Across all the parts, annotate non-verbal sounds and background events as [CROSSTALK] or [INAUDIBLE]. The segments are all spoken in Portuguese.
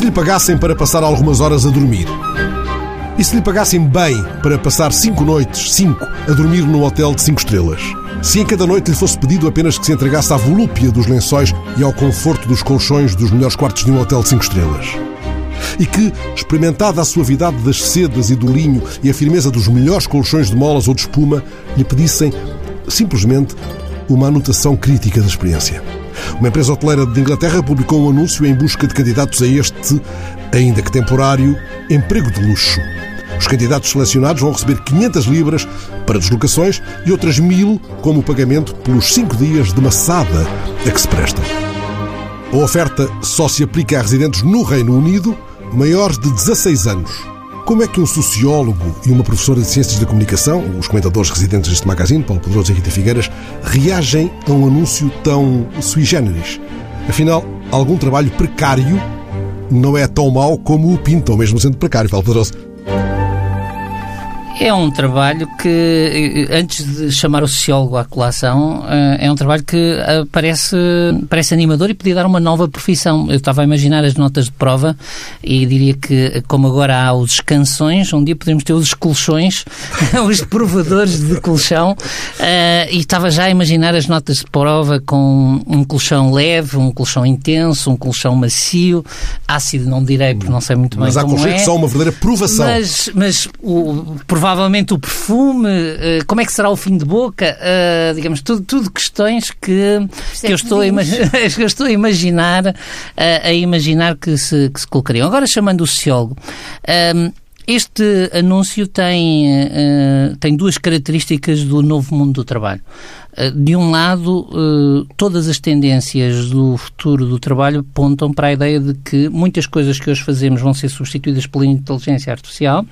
Se lhe pagassem para passar algumas horas a dormir? E se lhe pagassem bem para passar cinco noites, cinco, a dormir num hotel de cinco estrelas? Se em cada noite lhe fosse pedido apenas que se entregasse à volúpia dos lençóis e ao conforto dos colchões dos melhores quartos de um hotel de cinco estrelas? E que, experimentada a suavidade das sedas e do linho e a firmeza dos melhores colchões de molas ou de espuma, lhe pedissem simplesmente uma anotação crítica da experiência. Uma empresa hoteleira de Inglaterra publicou um anúncio em busca de candidatos a este, ainda que temporário, emprego de luxo. Os candidatos selecionados vão receber 500 libras para deslocações e outras mil como pagamento pelos cinco dias de maçada a que se prestam. A oferta só se aplica a residentes no Reino Unido maiores de 16 anos. Como é que um sociólogo e uma professora de Ciências da Comunicação, os comentadores residentes deste magazine, Paulo Pedroso e Rita Figueiras, reagem a um anúncio tão sui generis? Afinal, algum trabalho precário não é tão mau como o pintam, mesmo sendo precário, Paulo Pedroso. É um trabalho que, eh, antes de chamar o sociólogo à colação, eh, é um trabalho que eh, parece, parece animador e podia dar uma nova profissão. Eu estava a imaginar as notas de prova e diria que, como agora há os canções, um dia podemos ter os colchões, [LAUGHS] os provadores de colchão, e estava já a imaginar as notas de prova com um colchão leve, um colchão intenso, um colchão macio, ácido não direi, porque não sei muito bem mas como é. Mas há colchões que são uma verdadeira provação. Mas, mas o, provavelmente provavelmente o perfume, uh, como é que será o fim de boca, uh, digamos, tudo, tudo questões que, que, eu estou a [LAUGHS] que eu estou a imaginar, uh, a imaginar que se, que se colocariam. Agora, chamando o sociólogo, este anúncio tem, tem duas características do novo mundo do trabalho. Eh, de um lado, eh, todas as tendências do futuro do trabalho apontam para a ideia de que muitas coisas que hoje fazemos vão ser substituídas pela inteligência artificial,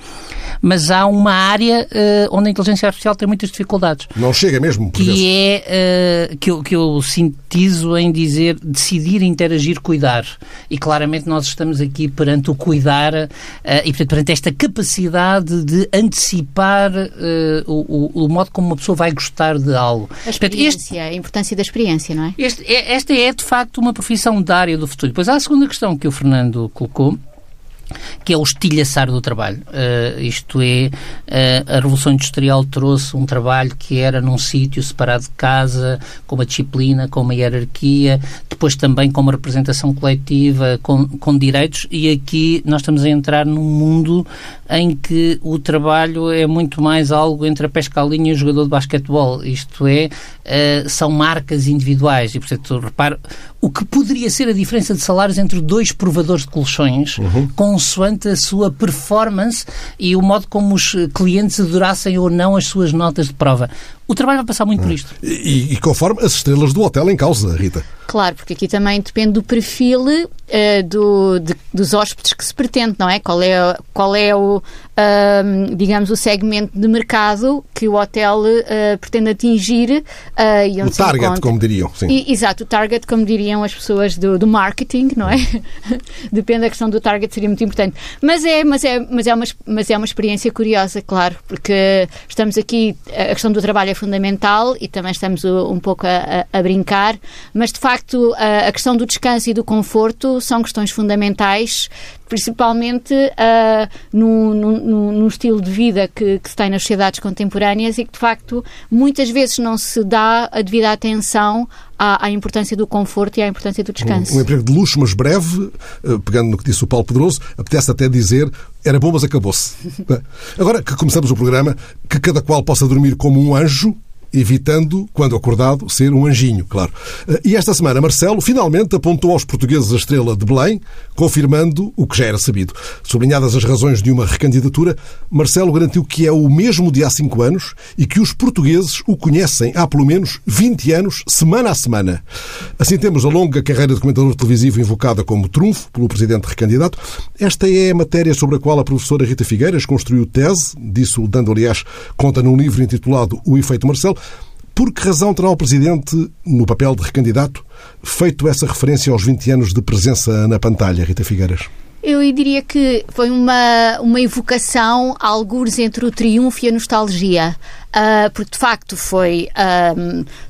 mas há uma área eh, onde a inteligência artificial tem muitas dificuldades. Não chega mesmo, por Que é, que eu, que eu sintetizo em dizer decidir, interagir, cuidar. E claramente nós estamos aqui perante o cuidar e, portanto, perante esta capacidade de antecipar o, o, o modo como uma pessoa vai gostar de algo. A experiência, este, a importância da experiência, não é? Este, é, esta é, de facto, uma profissão da área do futuro. Depois há a segunda questão que o Fernando colocou, que é o estilhaçar do trabalho. Uh, isto é, uh, a Revolução Industrial trouxe um trabalho que era num sítio separado de casa, com uma disciplina, com uma hierarquia, depois também com uma representação coletiva, com, com direitos, e aqui nós estamos a entrar num mundo em que o trabalho é muito mais algo entre a pesca à linha e o jogador de basquetebol. Isto é, uh, são marcas individuais, e portanto, reparo, o que poderia ser a diferença de salários entre dois provadores de colchões, uhum. consoante a sua performance e o modo como os clientes adorassem ou não as suas notas de prova. O trabalho vai passar muito por isto. E, e conforme as estrelas do hotel em causa, Rita. Claro, porque aqui também depende do perfil uh, do, de, dos hóspedes que se pretende, não é? Qual é, qual é o, uh, digamos, o segmento de mercado que o hotel uh, pretende atingir. Uh, o target, encontra... como diriam. Sim. E, exato, o target, como diriam as pessoas do, do marketing, não é? [LAUGHS] depende da questão do target, seria muito importante. Mas é, mas, é, mas, é uma, mas é uma experiência curiosa, claro, porque estamos aqui, a questão do trabalho é fundamental e também estamos um pouco a, a, brincar, mas de facto facto, a, a questão do descanso e do conforto são questões fundamentais, principalmente uh, estilo de vida que, que, se tem nas sociedades contemporâneas e que, de facto, muitas vezes não se dá a devida atenção à, à, importância do conforto e à importância do descanso. Um, um, emprego de luxo, mas breve, eh, pegando no que disse o Paulo Pedroso, apetece até dizer era bom, mas acabou-se. [LAUGHS] Agora que começamos o programa, que cada qual possa dormir como um anjo, evitando, quando acordado, ser um anjinho, claro. E esta semana, Marcelo finalmente apontou aos portugueses a estrela de Belém, confirmando o que já era sabido. Sublinhadas as razões de uma recandidatura, Marcelo garantiu que é o mesmo de há cinco anos e que os portugueses o conhecem há pelo menos 20 anos, semana a semana. Assim temos a longa carreira de comentador televisivo invocada como trunfo pelo presidente recandidato. Esta é a matéria sobre a qual a professora Rita Figueiras construiu tese, disso dando, aliás, conta num livro intitulado O Efeito Marcelo. Por que razão terá o Presidente, no papel de recandidato, feito essa referência aos 20 anos de presença na pantalha, Rita Figueiras? Eu diria que foi uma, uma evocação, alguns entre o triunfo e a nostalgia. Uh, porque de facto foi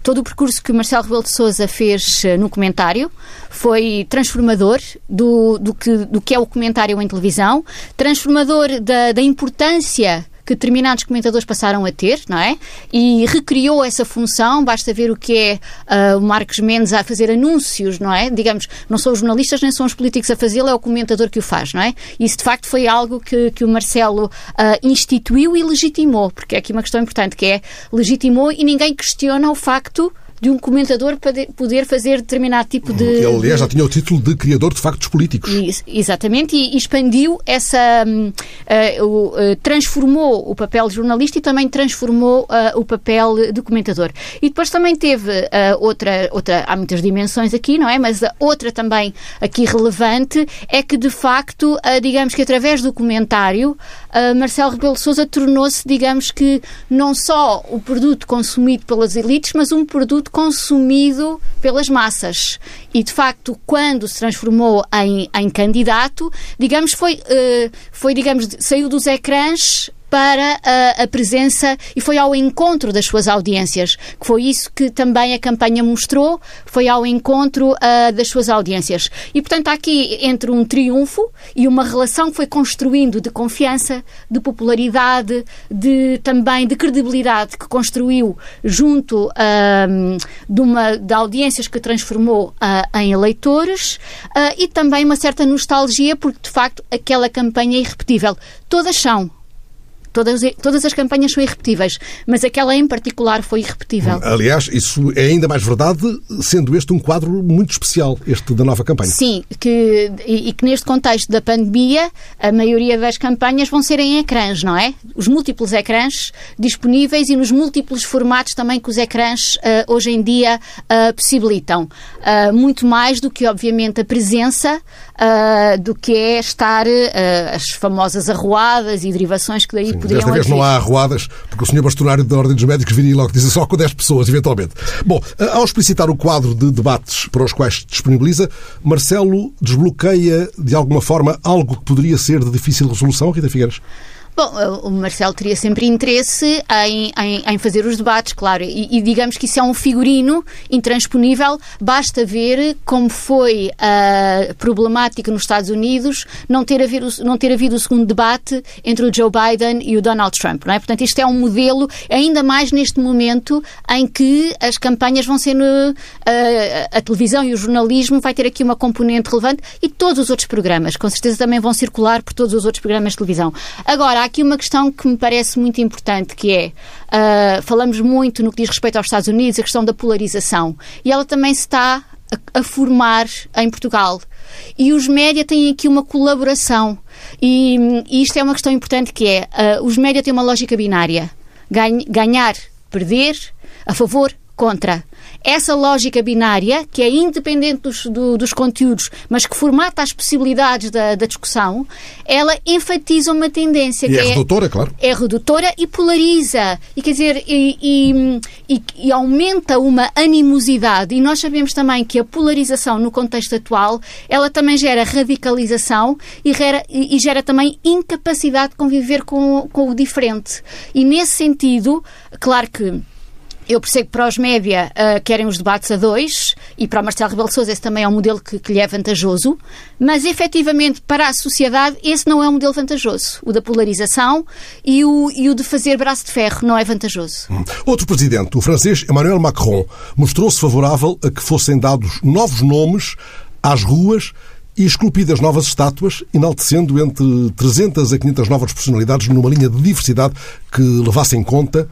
todo o percurso que o Marcelo Rebelo de Souza fez uh, no comentário foi transformador do, do, que, do que é o comentário em televisão, transformador da, da importância que determinados comentadores passaram a ter, não é? E recriou essa função, basta ver o que é uh, o Marcos Mendes a fazer anúncios, não é? Digamos, não são os jornalistas nem são os políticos a fazê-lo, é o comentador que o faz, não é? Isso de facto foi algo que, que o Marcelo uh, instituiu e legitimou, porque é aqui uma questão importante, que é legitimou e ninguém questiona o facto de um comentador poder fazer determinado tipo de. Ele, aliás, já tinha o título de criador de factos políticos. exatamente, e, expandiu essa. Uh, uh, transformou o papel de jornalista e também transformou uh, o papel de comentador. E depois também teve outra, outra. Há muitas dimensões aqui, não é? Mas a outra também aqui relevante é que, de facto, digamos que através do comentário, Marcelo Rebelo Souza tornou-se, digamos que, não só o produto consumido pelas elites, mas um produto consumido pelas massas. E, de facto, quando se transformou em, em candidato, digamos, foi, uh, foi digamos, saiu dos ecrãs para a, a, presença e foi ao encontro das suas audiências, que foi isso que também a campanha mostrou, foi ao encontro uh, das suas audiências. E, portanto, há aqui entre um triunfo e uma relação que foi construindo de confiança, de popularidade, de também de credibilidade que construiu junto uh, de, uma, de audiências que transformou uh, em eleitores e também uma certa nostalgia, porque de facto aquela campanha é irrepetível. Todas são, Todas, todas as campanhas são irrepetíveis, mas aquela em particular foi irrepetível. Aliás, isso é ainda mais verdade, sendo este um quadro muito especial, este da nova campanha. Sim, que, e, e que neste contexto da pandemia, a maioria das campanhas vão ser em ecrãs, não é? Os múltiplos ecrãs disponíveis e nos múltiplos formatos também que os ecrãs uh, hoje em dia uh, possibilitam. Uh, muito mais do que, obviamente, a presença do que é estar as famosas arruadas e derivações que daí Sim, poderiam Desta vez não há arruadas, porque o senhor bastonário da Ordem dos Médicos viria logo dizer só com 10 pessoas, eventualmente. Bom, uh, ao explicitar o quadro de debates para os quais disponibiliza, Marcelo desbloqueia de alguma forma algo que poderia ser de difícil resolução, Rita Figueiras? Bom, o Marcelo teria sempre interesse em, em, em fazer os debates, claro, e, e, digamos que isso é um figurino intransponível. Basta ver como foi a problemática nos Estados Unidos não ter, havido, não ter havido o segundo debate entre o Joe Biden e o Donald Trump, não é? Portanto, isto é um modelo, ainda mais neste momento em que as campanhas vão ser. No, a, a televisão e o jornalismo vai ter aqui uma componente relevante e todos os outros programas, com certeza, também vão circular por todos os outros programas de televisão. Agora, aqui uma questão que me parece muito importante, que é, uh, falamos muito no que diz respeito aos Estados Unidos, a questão da polarização. E ela também se está a, a formar em Portugal. E os média têm aqui uma colaboração. E, e, isto é uma questão importante que é, uh, os média têm uma lógica binária. ganhar, perder, a favor, contra essa lógica binária, que é independente dos, do, dos conteúdos, mas que formata as possibilidades da, da discussão, ela enfatiza uma tendência. E que é, é redutora, claro. É redutora e polariza. E quer dizer, e, e, e, e, aumenta uma animosidade. E nós sabemos também que a polarização no contexto atual, ela também gera radicalização e gera, e gera também incapacidade de conviver com, com o diferente. E nesse sentido, claro que eu percebo que para os média uh, querem os debates a dois e para o Marcelo Rebelo Sousa esse também é um modelo que, que lhe é vantajoso, mas efetivamente para a sociedade esse não é um modelo vantajoso. O da polarização e o, e o de fazer braço de ferro não é vantajoso. Hum. Outro presidente, o francês Emmanuel Macron, mostrou-se favorável a que fossem dados novos nomes às ruas e esculpidas novas estátuas, enaltecendo entre 300 a 500 novas personalidades numa linha de diversidade que levasse em conta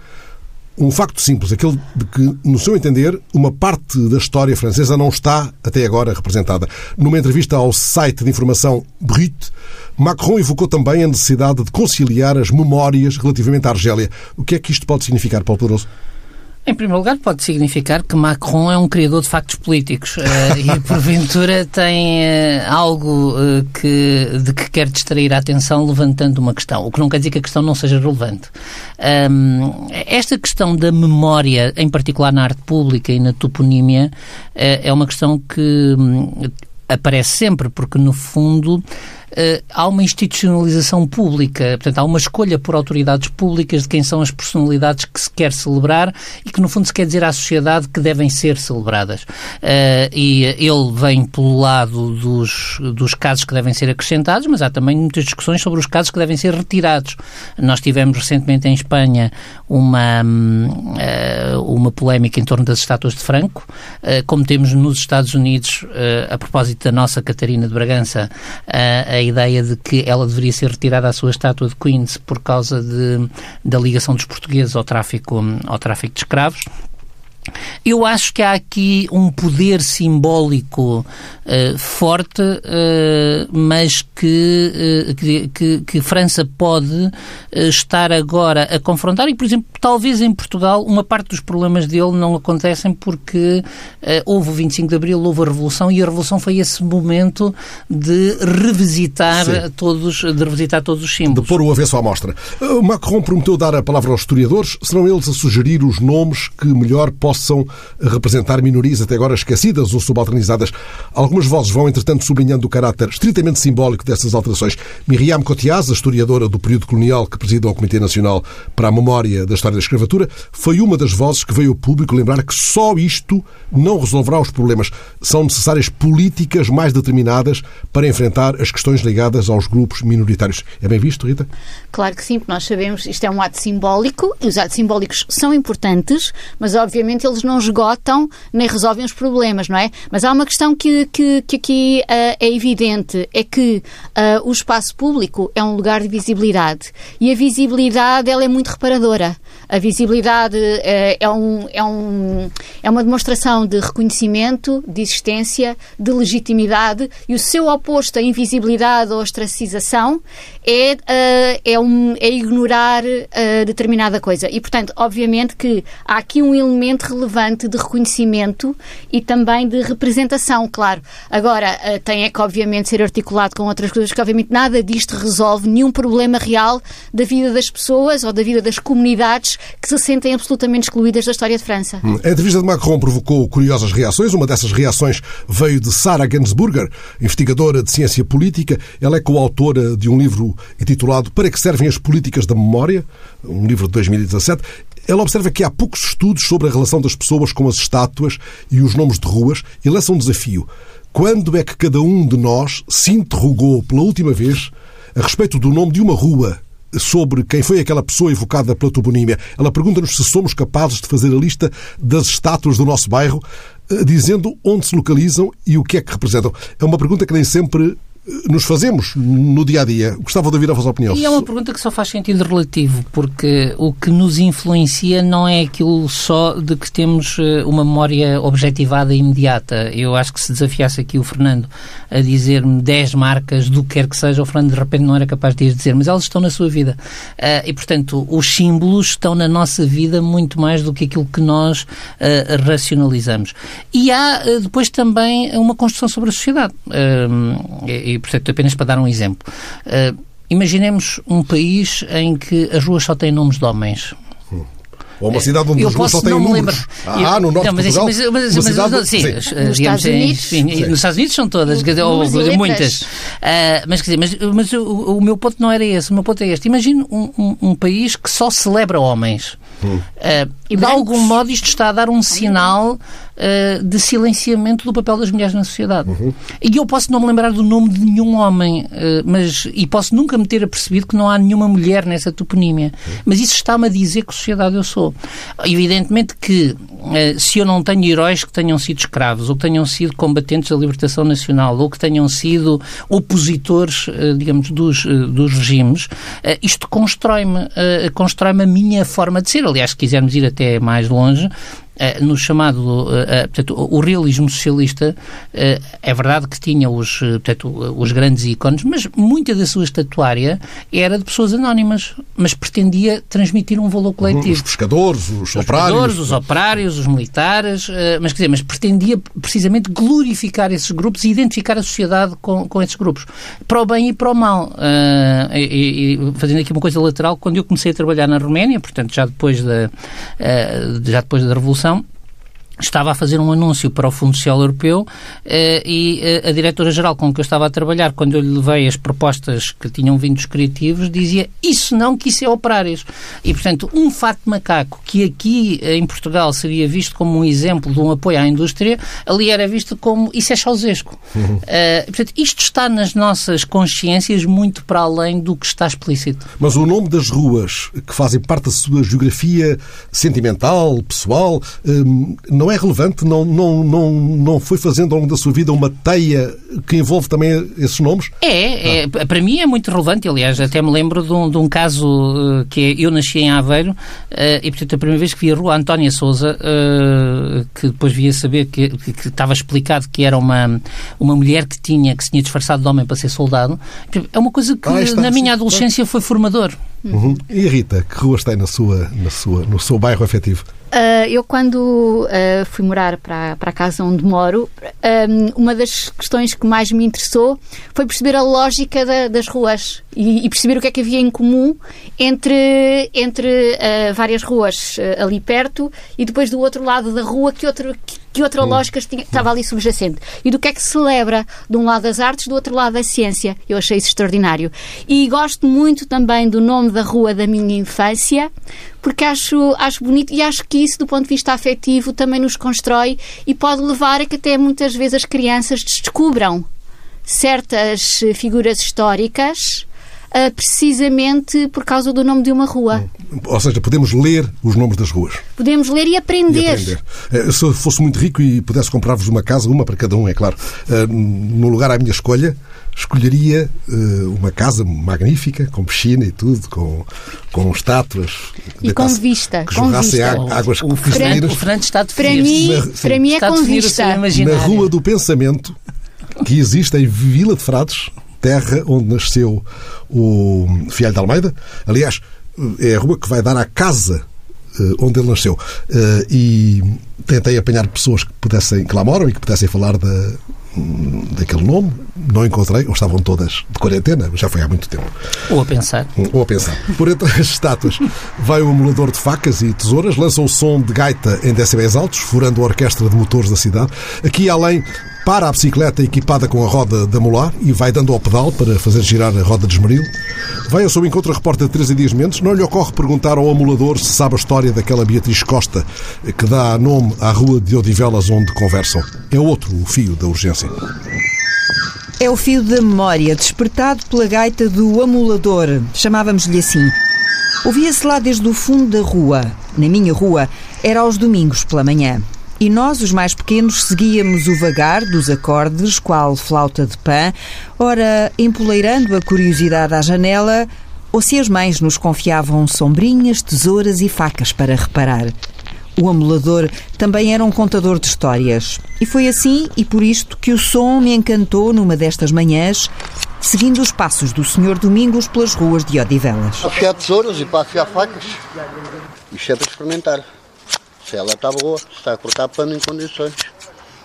um facto simples, aquele de que, no seu entender, uma parte da história francesa não está até agora representada. Numa entrevista ao site de informação Brut, Macron evocou também a necessidade de conciliar as memórias relativamente à Argélia. O que é que isto pode significar, Paulo Poderoso? Em primeiro lugar, pode significar que Macron é um criador de factos políticos uh, e, [LAUGHS] porventura, tem uh, algo uh, que, de que quer distrair a atenção levantando uma questão, o que não quer dizer que a questão não seja relevante. Um, esta questão da memória, em particular na arte pública e na toponímia, é uma questão que um, aparece sempre, porque, no fundo, há uma institucionalização pública, portanto, há uma escolha por autoridades públicas de quem são as personalidades que se quer celebrar e que, no fundo, se quer dizer à sociedade que devem ser celebradas. e ele vem pelo lado dos, dos casos que devem ser acrescentados, mas há também muitas discussões sobre os casos que devem ser retirados. Nós tivemos recentemente em Espanha uma, hum, uma polémica em torno das estátuas de Franco, como temos nos Estados Unidos, a propósito da nossa Catarina de Bragança, a ideia de que ela deveria ser retirada a sua estátua de Queens por causa de, da ligação dos portugueses ao tráfico, ao tráfico de escravos. Eu acho que há aqui um poder simbólico uh, forte, uh, mas que, uh, que, que, que, França pode estar agora a confrontar e, por exemplo, talvez em Portugal uma parte dos problemas dele não acontecem porque houve o 25 de Abril, houve a Revolução e a Revolução foi esse momento de revisitar, todos, de revisitar todos os símbolos. De pôr o avesso à mostra. Macron prometeu dar a palavra aos historiadores, serão eles a sugerir os nomes que melhor possam possam representar minorias até agora esquecidas ou subalternizadas. Algumas vozes vão, entretanto, sublinhando o caráter estritamente simbólico dessas alterações. Miriam Cotiaz, a historiadora do período colonial que presida o Comitê Nacional para a Memória da História da Escravatura, foi uma das vozes que veio ao público lembrar que só isto não resolverá os problemas. São necessárias políticas mais determinadas para enfrentar as questões ligadas aos grupos minoritários. É bem visto, Rita? Claro que sim, porque nós sabemos isto é um ato simbólico e os atos simbólicos são importantes, mas obviamente eles não esgotam nem resolvem os problemas, não é? Mas há uma questão que, que, que aqui uh, é evidente, é que uh, o espaço público é um lugar de visibilidade e a visibilidade ela é muito reparadora. A visibilidade uh, é, um, é, um, é uma demonstração de reconhecimento, de existência, de legitimidade e o seu oposto à invisibilidade ou ostracização é, é, um, é ignorar determinada coisa. E, portanto, obviamente que há aqui um elemento relevante de reconhecimento e também de representação, claro. Agora, eh, tem é que, obviamente, ser articulado com outras coisas, que, obviamente, nada disto resolve nenhum problema real da vida das pessoas ou da vida das comunidades que se sentem absolutamente excluídas da história de França. Hum, a entrevista de Macron provocou curiosas reações. Uma dessas reações veio de Sarah Gensburger, investigadora de ciência política. Ela é coautora de um livro intitulado Para que servem as políticas da memória, um livro de 2017. Ela observa que há poucos estudos sobre a relação das pessoas com as estátuas e os nomes de ruas e lança um desafio. Quando é que cada um de nós se interrogou pela última vez a respeito do nome de uma rua sobre quem foi aquela pessoa evocada pela toponímia. Ela pergunta-nos se somos capazes de fazer a lista das estátuas do nosso bairro, eh, dizendo onde se localizam e o que é que representam. É uma pergunta que nem sempre nos fazemos no dia a dia. Gostava de ouvir a vossa opinião. E é uma pergunta que só faz sentido relativo, porque o que nos influencia não é aquilo só de que temos eh, uma memória objetivada e imediata. Eu acho que se desafiasse aqui o Fernando a dizer-me 10 marcas do que quer que seja, o Fernando de repente não era capaz de dizer, mas elas estão na sua vida. Uh, e, portanto, os símbolos estão na nossa vida muito mais do que aquilo que nós uh, racionalizamos. E há depois também uma construção sobre a sociedade. E, e, portanto, apenas para dar um exemplo. Uh, imaginemos um país em que as ruas só têm nomes de homens. Ou uma cidade onde eu as ruas só têm números. Ah, no norte não, mas, de Portugal. Mas, mas, cidade, sim, sim. Nos, digamos, Estados Unidos. Enfim, sim. nos Estados Unidos são todas, quer dizer, ou, muitas. Uh, mas, quer dizer, mas, mas o, o, meu ponto não era esse, o meu ponto é este. Imagine um, um, um país que só celebra homens. Hum. Uh, e de algum modo isto está a dar um sinal uh, de silenciamento do papel das mulheres na sociedade. Uhum. E eu posso não me lembrar do nome de nenhum homem, uh, mas e posso nunca me ter apercebido que não há nenhuma mulher nessa toponímia. Uhum. Mas isso está-me a dizer que sociedade eu sou. Evidentemente que uh, se eu não tenho heróis que tenham sido escravos, ou que tenham sido combatentes da libertação nacional, ou que tenham sido opositores, digamos, dos, dos regimes, isto constrói-me, constrói-me a minha forma de ser. Aliás, se quisermos ir até mais longe, no chamado, uh, portanto, o realismo socialista, é verdade que tinha os, portanto, os grandes ícones, mas muita da sua estatuária era de pessoas anónimas, mas pretendia transmitir um valor coletivo. Os pescadores, os, os operários. Pescadores, os operários, os militares, mas, quer dizer, mas pretendia precisamente glorificar esses grupos e identificar a sociedade com, com esses grupos, para o bem e para o mal. E, e, fazendo aqui uma coisa lateral, quando eu comecei a trabalhar na Roménia, portanto, já depois da, já depois da Revolução, produção estava a fazer um anúncio para o Fundo Social Europeu eh, e eh, a diretora-geral com que eu estava a trabalhar, quando eu lhe levei as propostas que tinham vindo dos criativos, dizia isso não, que isso é operários. E, portanto, um fato macaco que aqui eh, em Portugal seria visto como um exemplo de um apoio à indústria, ali era visto como isso é chausesco. Uhum. portanto, isto está nas nossas consciências muito para além do que está explícito. Mas o nome das ruas que fazem parte da sua geografia sentimental, pessoal, não não é relevante? Não, não, não, não foi fazendo ao longo da sua vida uma teia que envolve também esses nomes? É, é para mim é muito relevante. Aliás, até me lembro de um, de um caso uh, que é, eu nasci em Aveiro uh, e, portanto, a primeira vez que vi a rua Antónia Souza, uh, que depois via saber que, que, que, estava explicado que era uma, uma mulher que tinha que se tinha disfarçado de homem para ser soldado, é uma coisa que ah, está, na minha adolescência foi formador. Uhum. E Rita, que ruas tem na sua, na sua, no seu bairro afetivo? Uh, eu, quando uh, fui morar para, para a casa onde moro, um, uma das questões que mais me interessou foi perceber a lógica da, das ruas e, e, perceber o que é que havia em comum entre, entre uh, várias ruas ali perto e depois do outro lado da rua que, outro, que outra lógica tinha, estava ali subjacente. E do que é que se celebra de um lado das artes, do outro lado da ciência. Eu achei isso extraordinário. E gosto muito também do nome da rua da minha infância, porque acho, acho bonito e acho que isso, do ponto de vista afetivo, também nos constrói e pode levar a que até muitas vezes as crianças descubram certas figuras históricas uh, precisamente por causa do nome de uma rua. Ou seja, podemos ler os nomes das ruas. Podemos ler e aprender. E aprender. Uh, se eu fosse muito rico e pudesse comprar-vos uma casa, uma para cada um, é claro, uh, no lugar à minha escolha, escolheria uma casa magnífica, com piscina e tudo, com, com estátuas. E com vista. Que jorrassem águas o, cristalinas. O Fernando está a Para mim, na, para mim é com vista. Na Rua do Pensamento, que existe em Vila de Frades, terra onde nasceu o Fialho de Almeida. Aliás, é a rua que vai dar à casa uh, onde ele nasceu. Uh, e tentei apanhar pessoas que pudessem, que lá moram e que pudessem falar da, daquele nome, não encontrei, ou estavam todas de quarentena, já foi há muito tempo. Ou a pensar. Ou a pensar. Por entre as estátuas vai o emulador de facas e tesouras, lança o som de gaita em decibéis altos, furando a orquestra de motores da cidade. Aqui além para a bicicleta equipada com a roda da molar e vai dando ao pedal para fazer girar a roda de esmeril. Vai ao seu encontro a repórter Teresa Dias Mendes. Não lhe ocorre perguntar ao amulador se sabe a história daquela Beatriz Costa que dá nome à rua de Odivelas onde conversam. É outro o fio da urgência. É o fio da memória, despertado pela gaita do amulador. Chamávamos-lhe assim. Ouvia-se lá desde o fundo da rua. Na minha rua, era aos domingos pela manhã. E nós, os mais pequenos, seguíamos o vagar dos acordes, qual flauta de pã, ora empoleirando a curiosidade à janela, ou se as mães nos confiavam sombrinhas, tesouras e facas para reparar. O amulador também era um contador de histórias. E foi assim e por isto que o som me encantou numa destas manhãs, seguindo os passos do Senhor Domingos pelas ruas de Odivelas. Afiar tesouras e para afiar facas. Isto é para experimentar. Se ela está boa, está a cortar pano em condições.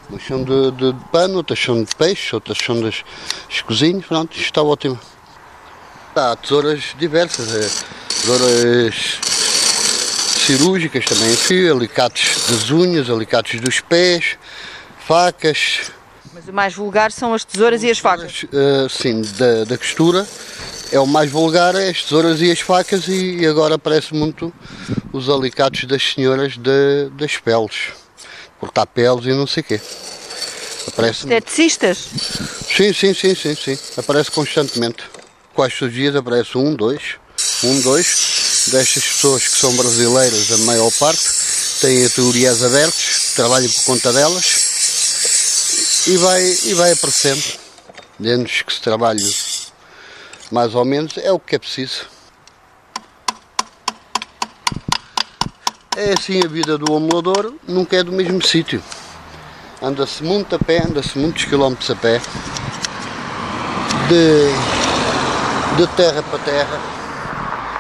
Umas são de, de, pano, outras são de peixe, outras são das cozinhas, pronto, isto está ótimo. Há tesouras diversas, é, tesouras cirúrgicas também fio, alicates das unhas, alicates dos pés, facas. Mas o mais vulgar são as tesouras e as facas? Uh, sim, da, da costura é o mais vulgar, é as tesouras e as facas e agora aparece muito os alicates das senhoras de, das peles, cortar peles e não sei o quê. Aparece... Esteticistas? Sim, sim, sim, sim, sim. Aparece constantemente. Quais os dias aparece um, dois, um, dois, destas pessoas que são brasileiras, a maior parte, têm a teorias abertas, trabalham por conta delas e vai, e vai aparecendo. Dentro que se trabalhe mais ou menos, é o que é preciso. É assim a vida do amulador, nunca é do mesmo sítio. Anda-se muito a pé, anda-se muitos quilómetros a pé, de, de terra para terra.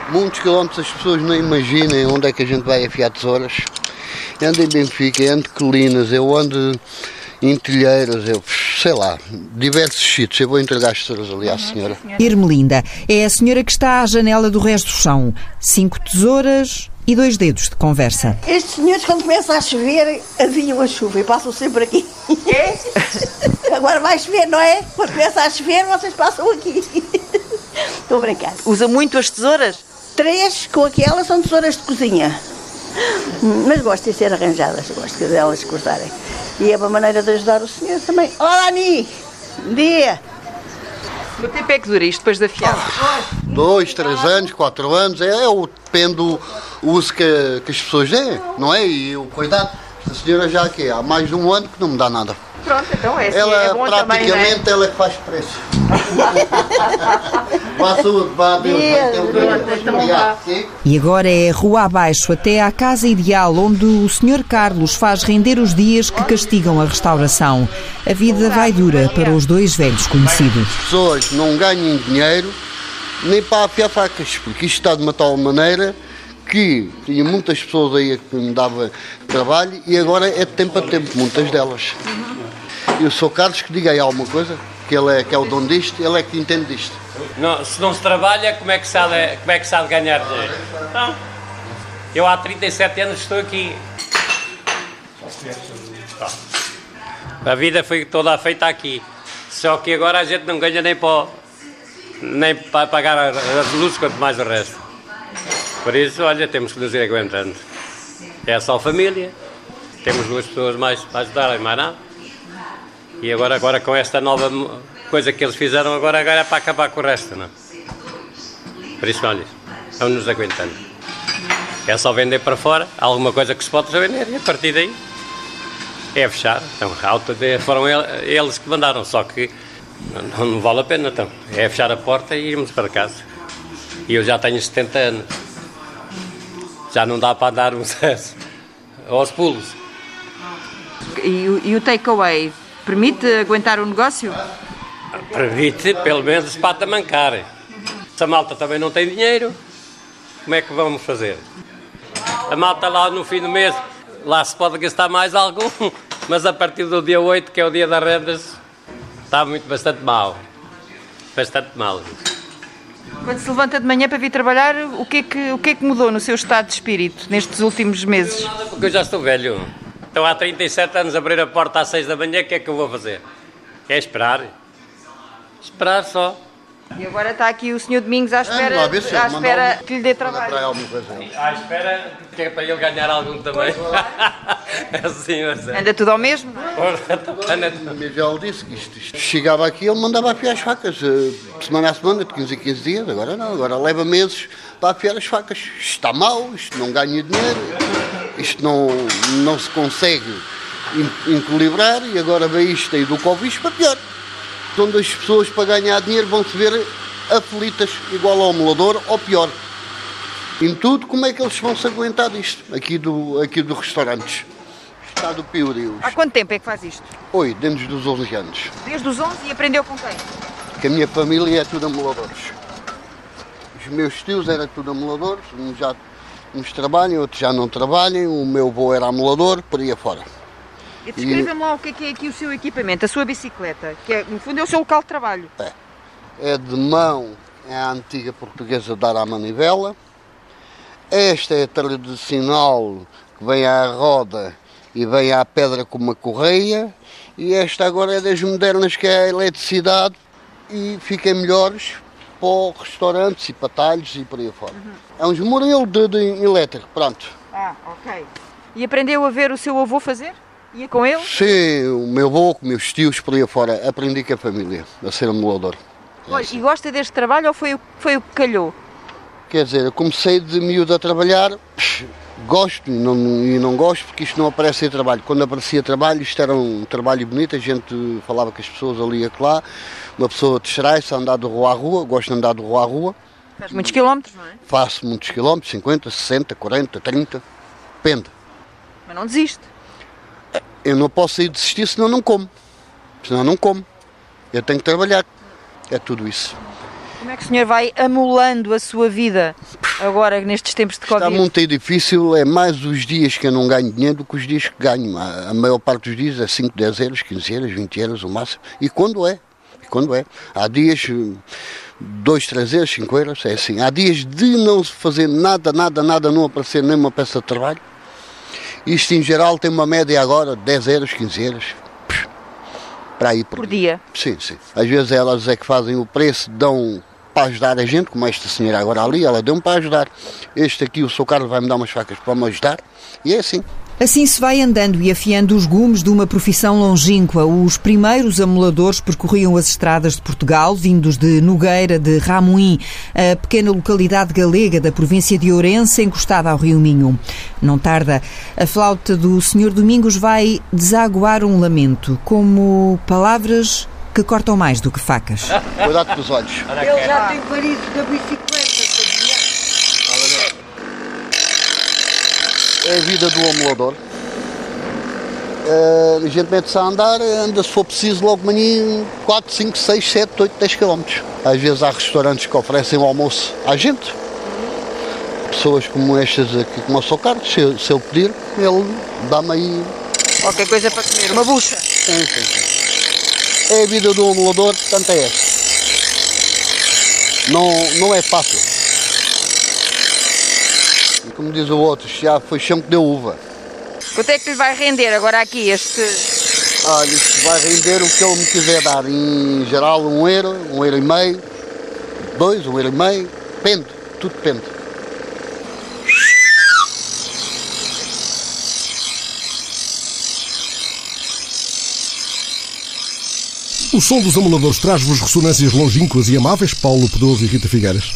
Muitos quilómetros as pessoas não imaginem onde é que a gente vai afiar tesouras. Ando em Benfica, ando em Colinas, eu ando em Telheiras, eu sei lá, diversos sítios. Eu vou entregar as tesouras ali à senhora. Irmelinda é a senhora que está à janela do resto do chão. Cinco tesouras e dois dedos de conversa. Estes senhores, quando começa a chover, adiam a chuva e passam sempre aqui. É? [LAUGHS] Agora vai chover, não é? Quando começa a chover, vocês passam aqui. [LAUGHS] Estou a brincar. Usa muito as tesouras? Três com aquelas são tesouras de cozinha. Mas gosto de ser arranjadas, gosto delas cortarem. E é uma maneira de ajudar o senhor também. Olá, Ani! Bom dia! Quanto tempo é que dura isto depois de afiar? Dois, três anos, quatro anos, é, é o, depende do uso que, que as pessoas têm, não é? E o cuidado. Esta senhora já aqui há mais de um ano que não me dá nada. Pronto, então é assim, Ela é bom praticamente também, não é? ela é que faz preço. [LAUGHS] vá saúde, vá Deus. E agora é rua abaixo até à casa ideal onde o Sr. Carlos faz render os dias que castigam a restauração. A vida vai dura para os dois velhos conhecidos. As pessoas não ganham dinheiro nem para afiar facas, porque isto está de uma tal maneira que tinha muitas pessoas aí que me dava trabalho e agora é de tempo a tempo, muitas delas. E o Sr. Carlos que diga aí alguma coisa, que ele é, que é o dono disto, ele é que entende disto. Não, se não se trabalha, como é que se há de, como é que se ganhar dinheiro? Não. Eu há 37 anos estou aqui. A vida foi toda feita aqui. Só que agora a gente não ganha nem para, nem para pagar as luzes, quanto mais o resto. Por isso, olha, temos que nos ir aguentando. É só família. Temos duas pessoas mais para ajudar, mais nada. E agora, agora com esta nova coisa que eles fizeram, agora, agora é para acabar com o resto, não? Por isso, olha, vamos nos aguentando. É só vender para fora, alguma coisa que se pode vender, e a partir daí é fechar. Então, alta foram el- eles que mandaram, só que não, não vale a pena, então. É fechar a porta e irmos para casa. E eu já tenho 70 anos. Já não dá para andar sucesso [LAUGHS] aos pulos. E, e o takeaway permite aguentar o negócio? Permite, pelo menos, para tamancar. Se a malta também não tem dinheiro, como é que vamos fazer? A malta lá no fim do mês, lá se pode gastar mais algum, [LAUGHS] mas a partir do dia 8, que é o dia das rendas, está muito bastante mal. Bastante mal. Quando se levanta de manhã para vir trabalhar, o que, é que, o que é que mudou no seu estado de espírito nestes últimos meses? Porque eu já estou velho. Então há 37 anos abrir a porta às 6 da manhã, o que é que eu vou fazer? É esperar. Esperar só. E agora está aqui o Sr. Domingos à espera, lá ver se à espera que lhe dê para trabalho. alguma coisa aí. À espera, que é para ele ganhar algum também. [LAUGHS] assim, mas é. Anda tudo ao mesmo? Já ele disse que isto, isto chegava aqui ele mandava afiar as facas eh, de semana a semana, de 15 em 15 dias. Agora não, agora leva meses para afiar as facas. Isto está mal, isto não ganha dinheiro, isto não, não se consegue equilibrar e agora vem isto aí do Covid para pior. Onde as pessoas para ganhar dinheiro vão se ver aflitas, igual ao emulador ou pior. Em tudo, como é que eles vão se aguentar disto, aqui do, aqui do restaurantes? Está do piorio. Há quanto tempo é que faz isto? Oi, desde os 11 anos. Desde os 11 e aprendeu com quem? Que a minha família é tudo amoladores. Os meus tios eram tudo amoladores, já, uns trabalham, outros já não trabalham, o meu avô era amolador, por aí afora. E Descreva-me lá o que é, que é aqui o seu equipamento, a sua bicicleta, que é, no fundo é o seu local de trabalho. É de mão, é a antiga portuguesa dar à manivela. Esta é a tradicional que vem à roda e vem à pedra com uma correia. E esta agora é das modernas que é a eletricidade e fiquem melhores para restaurantes e para talhos e por aí fora. É um modelo de, de elétrico, pronto. Ah, ok. E aprendeu a ver o seu avô fazer? Ia com ele? Sim, o meu avô, com meus tios por aí afora, aprendi com a família a ser amolador. Olha, e gosta deste trabalho ou foi, o- foi o que calhou? Quer dizer, eu comecei de miúdo a trabalhar, gosto e não, e não gosto porque isto não aparece em trabalho. Quando aparecia trabalho, isto era um trabalho bonito, a gente falava com as pessoas ali e lá, uma pessoa distrai-se a andar de rua a rua, gosto de andar de rua a rua, Faz muitos quilómetros, não é? faço muitos quilómetros, 50, 60, 40, 30, depende. Mas não desiste. Eu não posso ir desistir senão não como, senão não como. Eu tenho que trabalhar, é tudo isso. Como é que o senhor vai amolando a sua vida agora nestes tempos de Está Covid? muito difícil, é mais os dias que eu não ganho dinheiro do que os dias que ganho. A, a maior parte dos dias é 5, 10 euros, 15 euros, 20 euros o máximo. E quando é? E quando é? Há dias, 2, 3 euros, 5 euros, é assim. Há dias de não se fazer nada, nada, nada, não aparecer nem uma peça de trabalho. Isto em geral tem uma média agora de 10 euros, 15 euros. Para aí por, Por dia. Sim, sim. Às vezes elas é que fazem o preço, dão para ajudar a gente, como esta senhora agora ali, ela deu-me para ajudar. Este aqui, o seu Carlos, vai-me dar umas facas para me ajudar. E é assim. Assim se vai andando e afiando os gumes de uma profissão longínqua. Os primeiros amoladores percorriam as estradas de Portugal, vindos de Nogueira de Ramoim, a pequena localidade galega da província de Ourense, encostada ao Rio Minho. Não tarda, a flauta do Senhor Domingos vai desaguar um lamento, como palavras que cortam mais do que facas. Cuidado com os olhos. Ele já tem varido da bicicleta, É a vida do amolador. Eh, a gente mete-se a andar, anda se for preciso logo manhã 4, 5, 6, 7, 8, 10 km. Às vezes há restaurantes que oferecem o almoço à gente. Pessoas como estas aqui, como o seu Carlos, se, eu- se eu pedir, ele dá-me aí. Qualquer coisa para comer. Uma bucha. Sim, sim, sim. É a vida do amolador, portanto é esta. Não, não é fácil. E como diz o outro, já foi chão que deu uva. Quanto é que lhe vai render agora aqui este... Olha, isto vai render o que ele me quiser dar. Em geral, um euro, um euro e meio, dois, um euro e meio. Depende, tudo depende. O som dos amoladores traz-vos ressonâncias longínquas e amáveis, Paulo Pedroso e Rita Figueiras.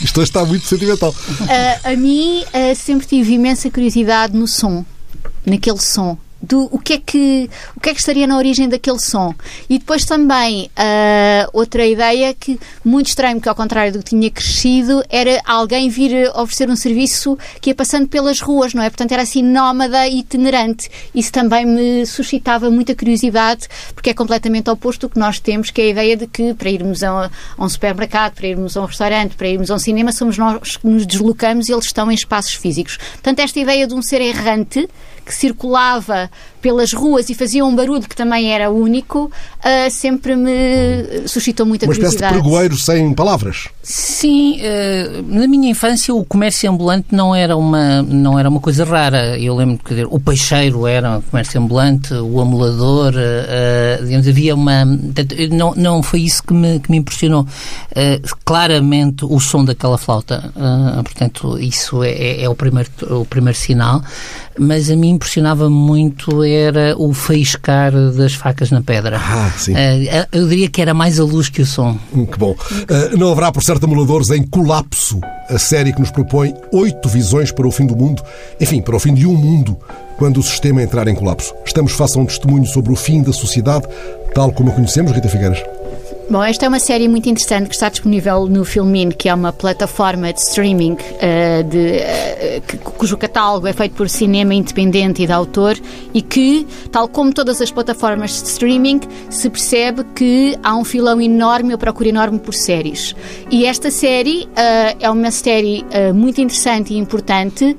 Isto está muito sentimental. Ah, a mim ah, sempre tive imensa curiosidade no som, naquele som. Do, o, que é que, o que é que estaria na origem daquele som? E depois também ah, outra ideia que muito estranho, que ao contrário do que tinha crescido, era alguém vir oferecer um serviço que ia passando pelas ruas, não é? Portanto, era assim nómada e itinerante. Isso também me suscitava muita curiosidade, porque é completamente oposto do que nós temos, que é a ideia de que para irmos a, a um supermercado, para irmos a um restaurante, para irmos a um cinema, somos nós que nos deslocamos e eles estão em espaços físicos. Portanto, esta ideia de um ser errante que circulava pelas ruas e fazia um barulho que também era único, ah, sempre me suscitou muita Uma espécie de curiosidade. pregoeiro sem palavras. Sim, eh, na minha infância o comércio ambulante não era uma, não era uma coisa rara. Eu lembro que o peixeiro era um comércio ambulante, o amulador, eh, digamos, havia uma. Não, não foi isso que me, que me impressionou. Claramente o som daquela flauta, portanto, isso é, é o, primeiro, o primeiro sinal. Mas a mim impressionava muito era o faiscar das facas na pedra. Ah, sim. Eh, eu diria que era mais a luz que o som. Hum, Que bom. Ah, não haverá, por certo, amoladores em Colapso, a série que nos propõe oito visões para o fim do mundo, enfim, para o fim de um mundo, quando o sistema entrar em colapso. Estamos face a um testemunho sobre o fim da sociedade, tal como a conhecemos, Rita Figueiras. Bom, esta é uma série muito interessante que está disponível no Filmin, que é uma plataforma de streaming eh, de, que- cujo catálogo é feito por cinema independente e de autor e que, tal como todas as plataformas de streaming, se percebe que há um filão enorme, ou procura enorme por séries. E esta série eh, é uma série muito interessante e importante,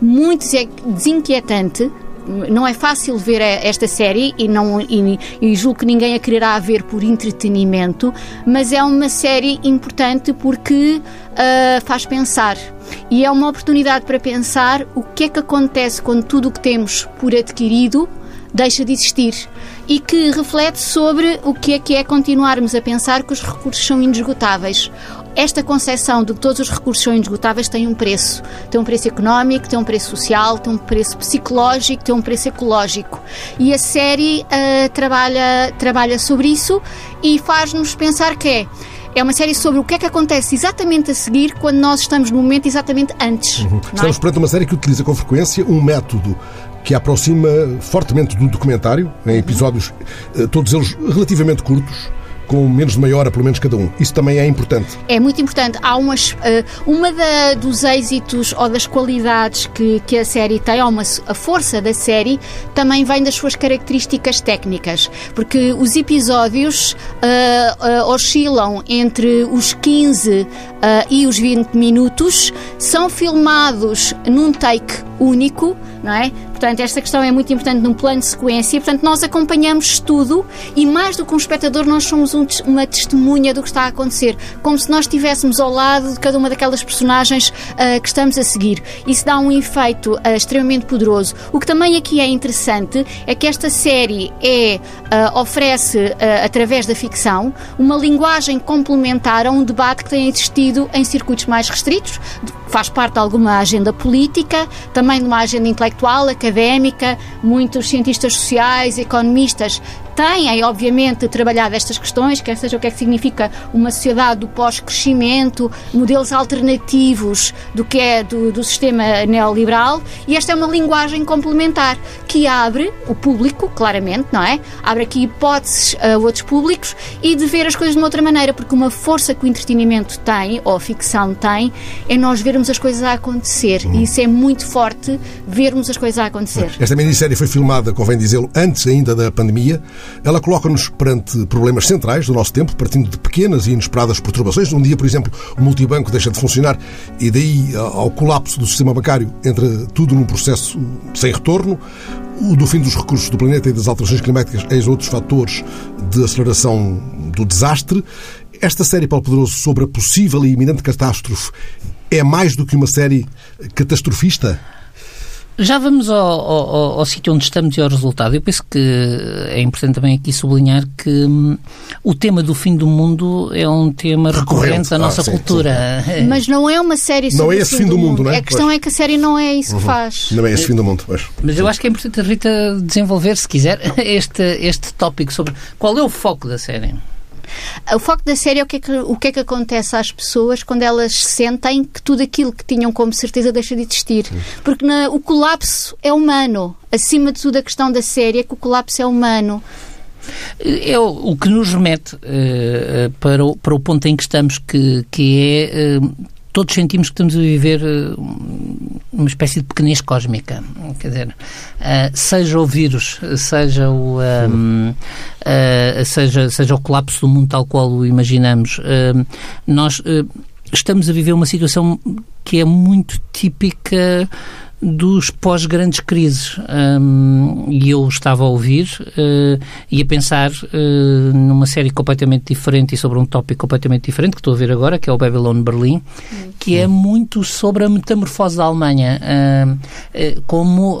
muito desinquietante, não é fácil ver a- esta série e, não, e, e julgo que ninguém a quererá ver por entretenimento, mas é uma série importante porque ah, faz pensar. E é uma oportunidade para pensar o que é que acontece quando tudo o que temos por adquirido deixa de existir e que reflete sobre o que é que é continuarmos a pensar que os recursos são inesgotáveis. Esta concepção de que todos os recursos são inesgotáveis tem um preço. Tem um preço económico, tem um preço social, tem um preço psicológico, tem um preço ecológico. E a série ah, trabalha, trabalha sobre isso e faz-nos pensar que é. É uma série sobre o que é que acontece exatamente a seguir quando nós estamos no momento exatamente antes. não é? Estamos perante uma série que utiliza com frequência um método que aproxima fortemente do documentário, em episódios, eh, todos eles relativamente curtos, com menos de meia hora, pelo menos cada um. Isso também é importante. É muito importante. Há umas, eh, uma da- dos êxitos ou das qualidades que, que a série tem, ou uma, a força da série, também vem das suas características técnicas. Porque os episódios eh, eh, oscilam entre os 15 eh, e os 20 minutos, são filmados num take único, não é? Portanto, esta questão é muito importante num plano de sequência. Portanto, nós acompanhamos tudo e mais do que um espectador, nós somos um, uma testemunha do que está a acontecer, como se nós estivéssemos ao lado de cada uma daquelas personagens uh, que estamos a seguir. Isso dá um efeito uh, extremamente poderoso. O que também aqui é interessante é que esta série é, uh, oferece, através da ficção, uma linguagem complementar a um debate que tem existido em circuitos mais restritos, faz parte de alguma agenda política, também de uma agenda intelectual, académica, muitos cientistas sociais, economistas têm, obviamente, trabalhado estas questões, quer seja o que é que significa uma sociedade do pós-crescimento, modelos alternativos do que é do, do sistema neoliberal, e esta é uma linguagem complementar que abre o público, claramente, não é? Abre aqui hipóteses a outros públicos e de ver as coisas de uma outra maneira, porque uma força que o entretenimento tem, ou a ficção tem, é nós vermos as coisas a acontecer. E isso é muito forte, vermos as coisas a acontecer. Esta minissérie foi filmada, convém dizê-lo, antes ainda da pandemia. Ela coloca-nos perante problemas centrais do nosso tempo, partindo de pequenas e inesperadas perturbações. Um dia, por exemplo, o multibanco deixa de funcionar e daí ao colapso do sistema bancário entra tudo num processo sem retorno. O do fim dos recursos do planeta e das alterações climáticas, eis outros fatores de aceleração do desastre. Esta série, Paulo Poderoso, sobre a possível e iminente catástrofe, é mais do que uma série catastrofista? Já vamos ao, ao, ao, sítio onde estamos e ao resultado. Eu penso que é importante também aqui sublinhar que hum, o tema do fim do mundo é um tema recorrente, recorrente da nossa ah, sim, cultura. Sim. [LAUGHS] Mas não é uma série sobre Não é esse fim do, do mundo, mundo, não é? A questão pois. é que a série não é isso uhum. que faz. Não é esse fim do mundo, pois. Mas eu acho que é importante a Rita desenvolver, se quiser, [LAUGHS] este, este tópico sobre qual é o foco da série. O foco da série é o que é que, o que, é que acontece às pessoas quando elas sentem que tudo aquilo que tinham como certeza deixa de existir. Porque na, o colapso é humano. Acima de tudo, a questão da série é que o colapso é humano. É o, o que nos remete uh, para, o, para o ponto em que estamos, que, que é. Uh, todos sentimos que estamos a viver uma espécie de pequenez cósmica. Quer dizer, uh, seja o vírus, seja o, um, uh, seja, seja o colapso do mundo tal qual o imaginamos, uh, nós estamos a viver uma situação que é muito típica dos pós-grandes crises. Um, e eu estava a ouvir uh, e a pensar uh, numa série completamente diferente e sobre um tópico completamente diferente que estou a ver agora, que é o Babylon Berlim, que é muito sobre a metamorfose da Alemanha, uh, como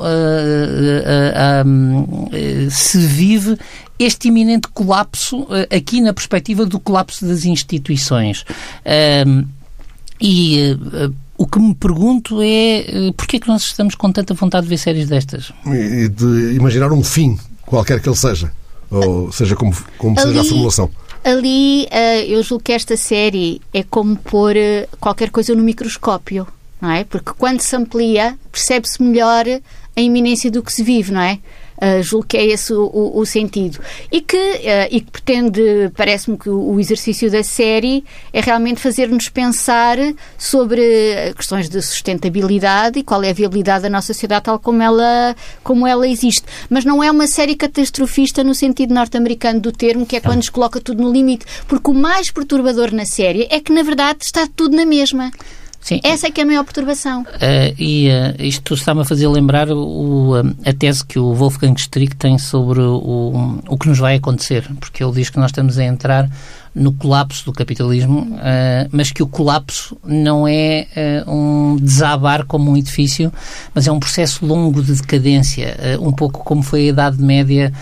se vive este iminente colapso aqui na perspectiva do colapso das instituições. e o que me pergunto é uh, porquê é que nós estamos com tanta vontade de ver séries destas? E de imaginar um fim, qualquer que ele seja. Ou seja, como, como ali, seja a formulação. Ali, uh, eu julgo que esta série é como pôr uh, qualquer coisa no microscópio, não é? Porque quando se amplia, percebe-se melhor a iminência do que se vive, não é? Uh, julgo que é esse o, o, o sentido. E que, uh, e que pretende, parece-me que o, o, exercício da série é realmente fazer-nos pensar sobre questões de sustentabilidade e qual é a viabilidade da nossa sociedade tal como ela, como ela existe. Mas não é uma série catastrofista no sentido norte-americano do termo, que é quando nos coloca tudo no limite. Porque o mais perturbador na série é que, na verdade, está tudo na mesma. Sim. Essa é que é a maior perturbação. Uh, e uh, isto está-me a fazer lembrar o, a tese que o Wolfgang Strick tem sobre o, o que nos vai acontecer, porque ele diz que nós estamos a entrar no colapso do capitalismo, uh, mas que o colapso não é uh, um desabar como um edifício, mas é um processo longo de decadência, uh, um pouco como foi a Idade Média,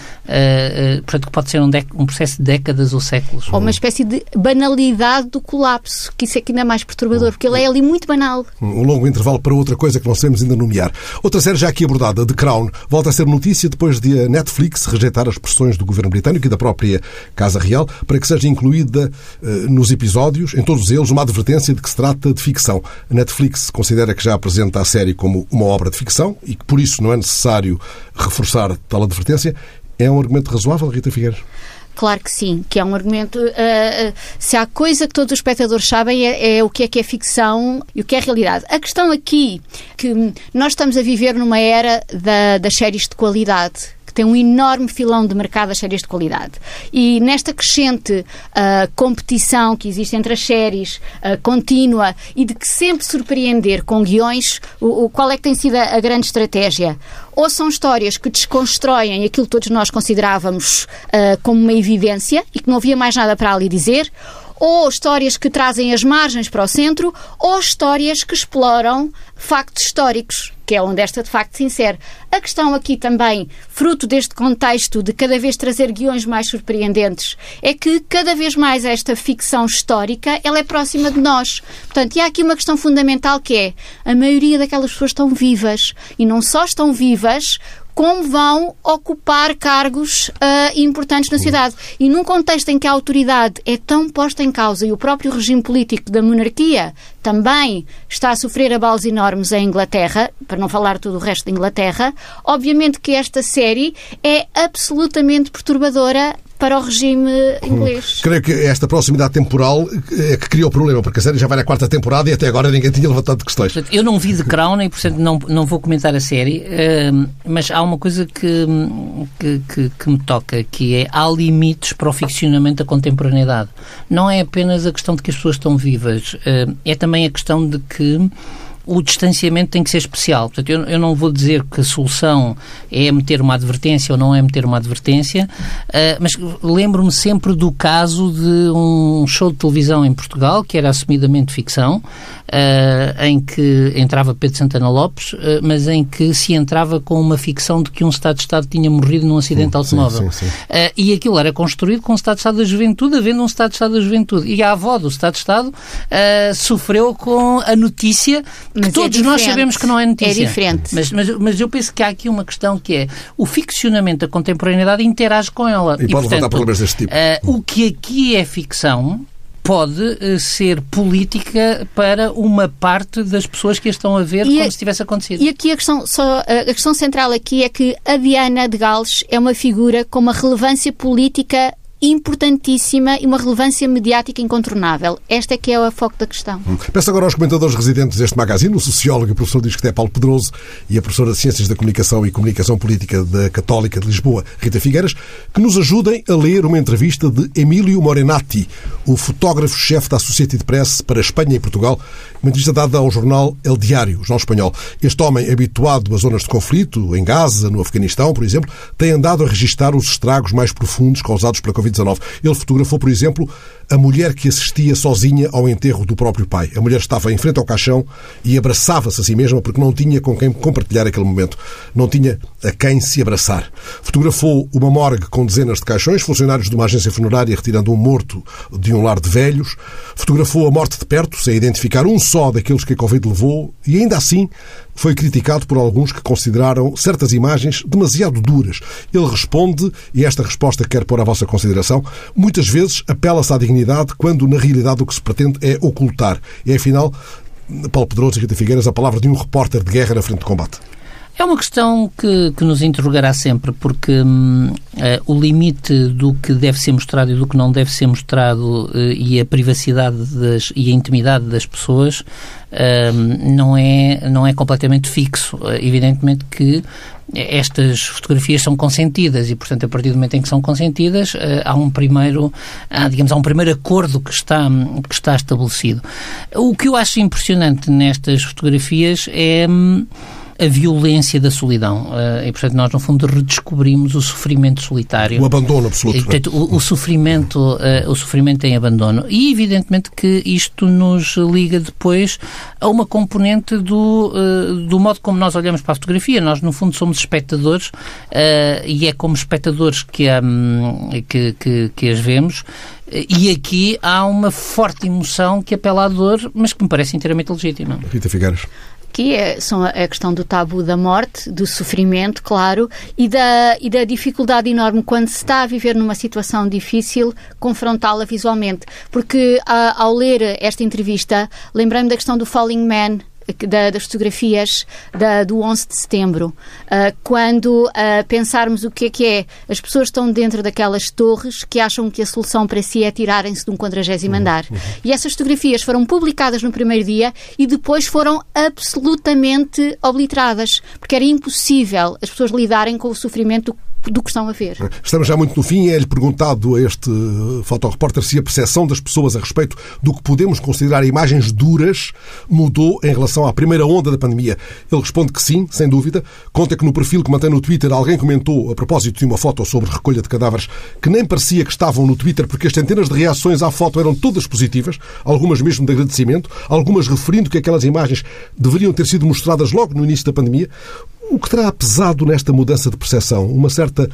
portanto, que pode ser um, um, processo de décadas ou séculos. Ou uma espécie de banalidade do colapso, que isso é que ainda é mais perturbador, porque ele é ali muito banal. Um longo intervalo para outra coisa que não sabemos ainda nomear. Outra série já aqui abordada, The Crown, volta a ser notícia depois de a Netflix rejeitar as pressões do governo britânico e da própria Casa Real para que seja incluído incluída uh, nos episódios, em todos eles, uma advertência de que se trata de ficção. A Netflix considera que já apresenta a série como uma obra de ficção e que por isso não é necessário reforçar tal advertência. É um argumento razoável, Rita Figueiredo? Claro que sim, que é um argumento. Uh, se há coisa que todos os espectadores sabem é, é, o que é que é ficção e o que é realidade. A questão aqui que nós estamos a viver numa era da, das séries de qualidade tem um enorme filão de mercado as séries de qualidade. E nesta crescente uh, competição que existe entre as séries, uh, contínua, e de que sempre surpreender com guiões, o, o, qual é que tem sido a, a grande estratégia? Ou são histórias que desconstroem aquilo que todos nós considerávamos uh, como uma evidência e que não havia mais nada para ali dizer, ou histórias que trazem as margens para o centro, ou histórias que exploram factos históricos, que é onde esta de facto se insere. A questão aqui também, fruto deste contexto de cada vez trazer guiões mais surpreendentes, é que cada vez mais esta ficção histórica ela é próxima de nós. Portanto, e há aqui uma questão fundamental que é a maioria daquelas pessoas estão vivas e não só estão vivas como vão ocupar cargos uh, importantes na sociedade. E num contexto em que a autoridade é tão posta em causa e o próprio regime político da monarquia também está a sofrer abalos enormes em Inglaterra, para não falar todo o resto da Inglaterra, obviamente que esta série é absolutamente perturbadora para o regime inglês. Hum. Creio que esta proximidade temporal é que criou o problema, porque a série já vai na quarta temporada e até agora ninguém tinha levantado questões. Eu não vi The Crown e, portanto, não, não vou comentar a série, uh, mas há uma coisa que, que, que, que, me toca, que é há limites para o ficcionamento da contemporaneidade. Não é apenas a questão de que as pessoas estão vivas, uh, é também a questão de que o distanciamento tem que ser especial. Portanto, eu, eu, não vou dizer que a solução é meter uma advertência ou não é meter uma advertência, uh, mas lembro-me sempre do caso de um show de televisão em Portugal, que era assumidamente ficção, uh, em que entrava Pedro Santana Lopes, uh, mas em que se entrava com uma ficção de que um Estado de Estado tinha morrido num acidente sim, automóvel. Sim, sim, e aquilo era construído com o Estado de Estado da Juventude, havendo um Estado de Estado da Juventude. E a avó do Estado de Estado sofreu com a notícia que é todos é nós sabemos que não é notícia. É diferente. Mas, mas, mas eu penso que há aqui uma questão que é o ficcionamento da contemporaneidade interage com ela. E, e pode levantar problemas deste tipo. Uh, o que aqui é ficção pode uh, ser política para uma parte das pessoas que a estão a ver e como a, se tivesse acontecido. E aqui a questão, só, a questão central aqui é que a Diana de Gales é uma figura com uma relevância política importantíssima e uma relevância mediática incontornável. Esta é que é o foco da questão. Hum. Peço agora aos comentadores residentes deste magazine, o sociólogo e professor de é Paulo Pedroso e a professora de Ciências da Comunicação e Comunicação Política da Católica de Lisboa, Rita Figueiras, que nos ajudem a ler uma entrevista de Emílio Morenati, o fotógrafo-chefe da Associated Press para Espanha e Portugal, uma entrevista dada ao jornal El Diário, jornal espanhol. Este homem, habituado a zonas de conflito, em Gaza, no Afeganistão, por exemplo, tem andado a registrar os estragos mais profundos causados pela Covid-19. Ele fotografou, por exemplo, a mulher que assistia sozinha ao enterro do próprio pai. A mulher estava em frente ao caixão e abraçava-se a si mesma porque não tinha com quem compartilhar aquele momento. Não tinha a quem se abraçar. Fotografou uma morgue com dezenas de caixões, funcionários de uma agência funerária retirando um morto de um lar de velhos. Fotografou a morte de perto, sem identificar um só daqueles que a Covid levou e ainda assim foi criticado por alguns que consideraram certas imagens demasiado duras. Ele responde, e esta resposta quer pôr à vossa consideração, muitas vezes apela-se à dignidade quando na realidade o que se pretende é ocultar. E afinal, Paulo Pedroso e Rita Figueiras, a palavra de um repórter de guerra na frente de combate. É uma questão que, que nos interrogará sempre, porque uh, o limite do que deve ser mostrado e do que não deve ser mostrado uh, e a privacidade das, e a intimidade das pessoas hum, não, é, não é completamente fixo. Uh, evidentemente que estas fotografias são consentidas e, portanto, a partir do momento em que são consentidas, há um primeiro, digamos, há um primeiro acordo que está, que está estabelecido. O que eu acho impressionante nestas fotografias é hum, a violência da solidão. Uh, e, portanto, nós, no fundo, redescobrimos o sofrimento solitário. O abandono absoluto. E, portanto, o, o, sofrimento, uh, o sofrimento em abandono. E, evidentemente, que isto nos liga depois a uma componente do, uh, do modo como nós olhamos para a fotografia. Nós, no fundo, somos espectadores e é como espectadores que, um, que, que, que as vemos. E aqui há uma forte emoção que apela à dor, mas que me parece inteiramente legítima. Rita Figueiras aqui é, são a, questão do tabu da morte, do sofrimento, claro, e da, e da dificuldade enorme quando se está a viver numa situação difícil, confrontá-la visualmente. Porque a, ao ler esta entrevista, lembrei-me da questão do Falling Man, da, das fotografias da, do 11 de setembro, uh, quando uh, pensarmos o que é que é, as pessoas estão dentro daquelas torres que acham que a solução para si é tirarem-se de um quadragésimo uhum, andar. Uhum. E essas fotografias foram publicadas no primeiro dia e depois foram absolutamente obliteradas, porque era impossível as pessoas lidarem com o sofrimento do que estão a ver. Estamos já muito no fim. É-lhe perguntado a este fotorepórter se a percepção das pessoas a respeito do que podemos considerar imagens duras mudou em relação à primeira onda da pandemia. Ele responde que sim, sem dúvida. Conta que no perfil que mantém no Twitter alguém comentou a propósito de uma foto sobre recolha de cadáveres que nem parecia que estavam no Twitter porque as centenas de reações à foto eram todas positivas, algumas mesmo de agradecimento, algumas referindo que aquelas imagens deveriam ter sido mostradas logo no início da pandemia. O que terá pesado nesta mudança de percepção? Uma certa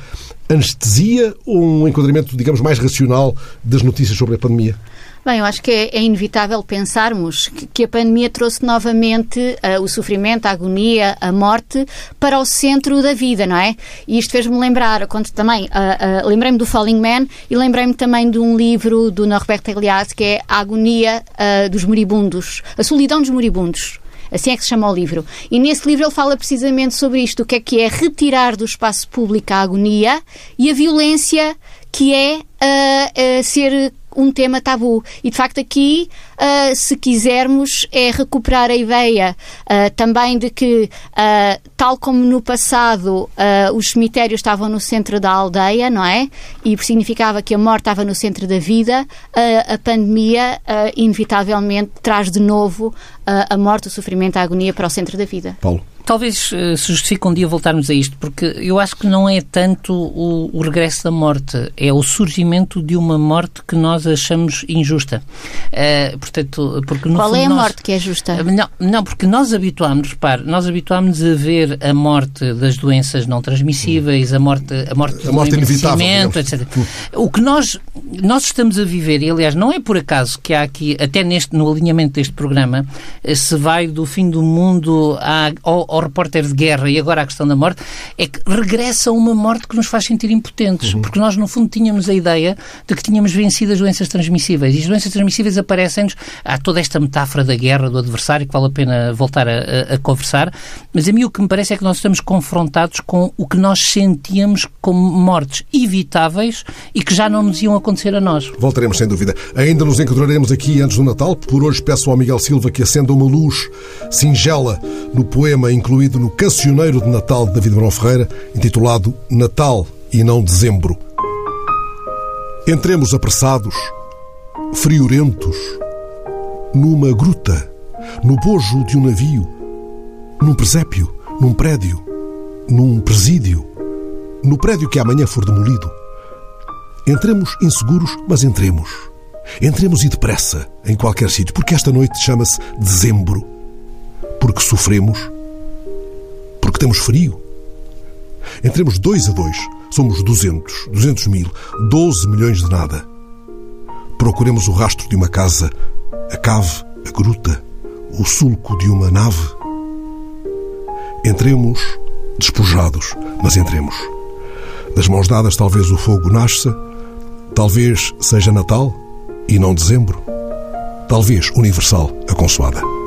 anestesia ou um enquadramento, digamos, mais racional das notícias sobre a pandemia? Bem, eu acho que é, é inevitável pensarmos que, a pandemia trouxe novamente uh, o sofrimento, a agonia, a morte para o centro da vida, não é? E isto fez-me lembrar, quando também, uh, uh, lembrei-me do Falling Man e lembrei-me também de um livro do Norbert Elias que é A Agonia dos Moribundos, A Solidão dos Moribundos. Assim é que se chama o livro. E nesse livro ele fala precisamente sobre isto, o que é que é retirar do espaço público a agonia e a violência que é uh, uh, ser um tema tabu. E de facto, aqui, uh, se quisermos, é recuperar a ideia uh, também de que, uh, tal como no passado os cemitérios estavam no centro da aldeia, não é? E significava que a morte estava no centro da vida, a pandemia, inevitavelmente, traz de novo a morte, o sofrimento, a agonia para o centro da vida. Paulo. Talvez uh, se justifique um dia voltarmos a isto, porque eu acho que não é tanto o, o, regresso da morte, é o surgimento de uma morte que nós achamos injusta. Uh, portanto, porque Qual fundo, é a nós, morte que é justa? Uh, não, não, porque nós habituámos, repare, nós habituámos a ver a morte das doenças não transmissíveis, a morte, a morte, a morte inevitável, etc. O que nós, nós estamos a viver, e aliás, não é por acaso que há aqui, até neste, no alinhamento deste programa, se vai do fim do mundo à, ao ao repórter de guerra e agora à questão da morte, é que regressa uma morte que nos faz sentir impotentes, uhum. porque nós, no fundo, tínhamos a ideia de que tínhamos vencido as doenças transmissíveis. E as doenças transmissíveis aparecem-nos. Há toda esta metáfora da guerra, do adversário, que vale a pena voltar a, a, a conversar, mas a mim o que me parece é que nós estamos confrontados com o que nós sentíamos como mortes evitáveis e que já não nos iam acontecer a nós. Voltaremos, sem dúvida. Ainda nos encontraremos aqui antes do Natal. Por hoje peço ao Miguel Silva que acenda uma luz singela no poema incluído no Cancioneiro de Natal de David Manuel Ferreira, intitulado Natal e não Dezembro. Entremos apressados, friorentos, numa gruta, no bojo de um navio, num presépio, num prédio, num presídio, no prédio que amanhã for demolido. Entremos inseguros, mas entremos. Entremos e depressa, em qualquer sítio, porque esta noite chama-se Dezembro. Porque sofremos temos frio. Entremos dois a dois, somos 200, 200 mil, 12 milhões de nada. Procuremos o rastro de uma casa, a cave, a gruta, o sulco de uma nave. Entremos despojados, mas entremos. Das mãos dadas, talvez o fogo nasça, talvez seja Natal e não dezembro, talvez universal a consoada.